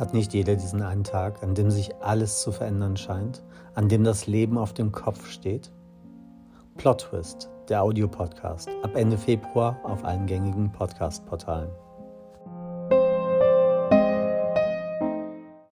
Hat nicht jeder diesen einen Tag, an dem sich alles zu verändern scheint, an dem das Leben auf dem Kopf steht? Plot Twist, der Audiopodcast, ab Ende Februar auf allen gängigen Podcast-Portalen.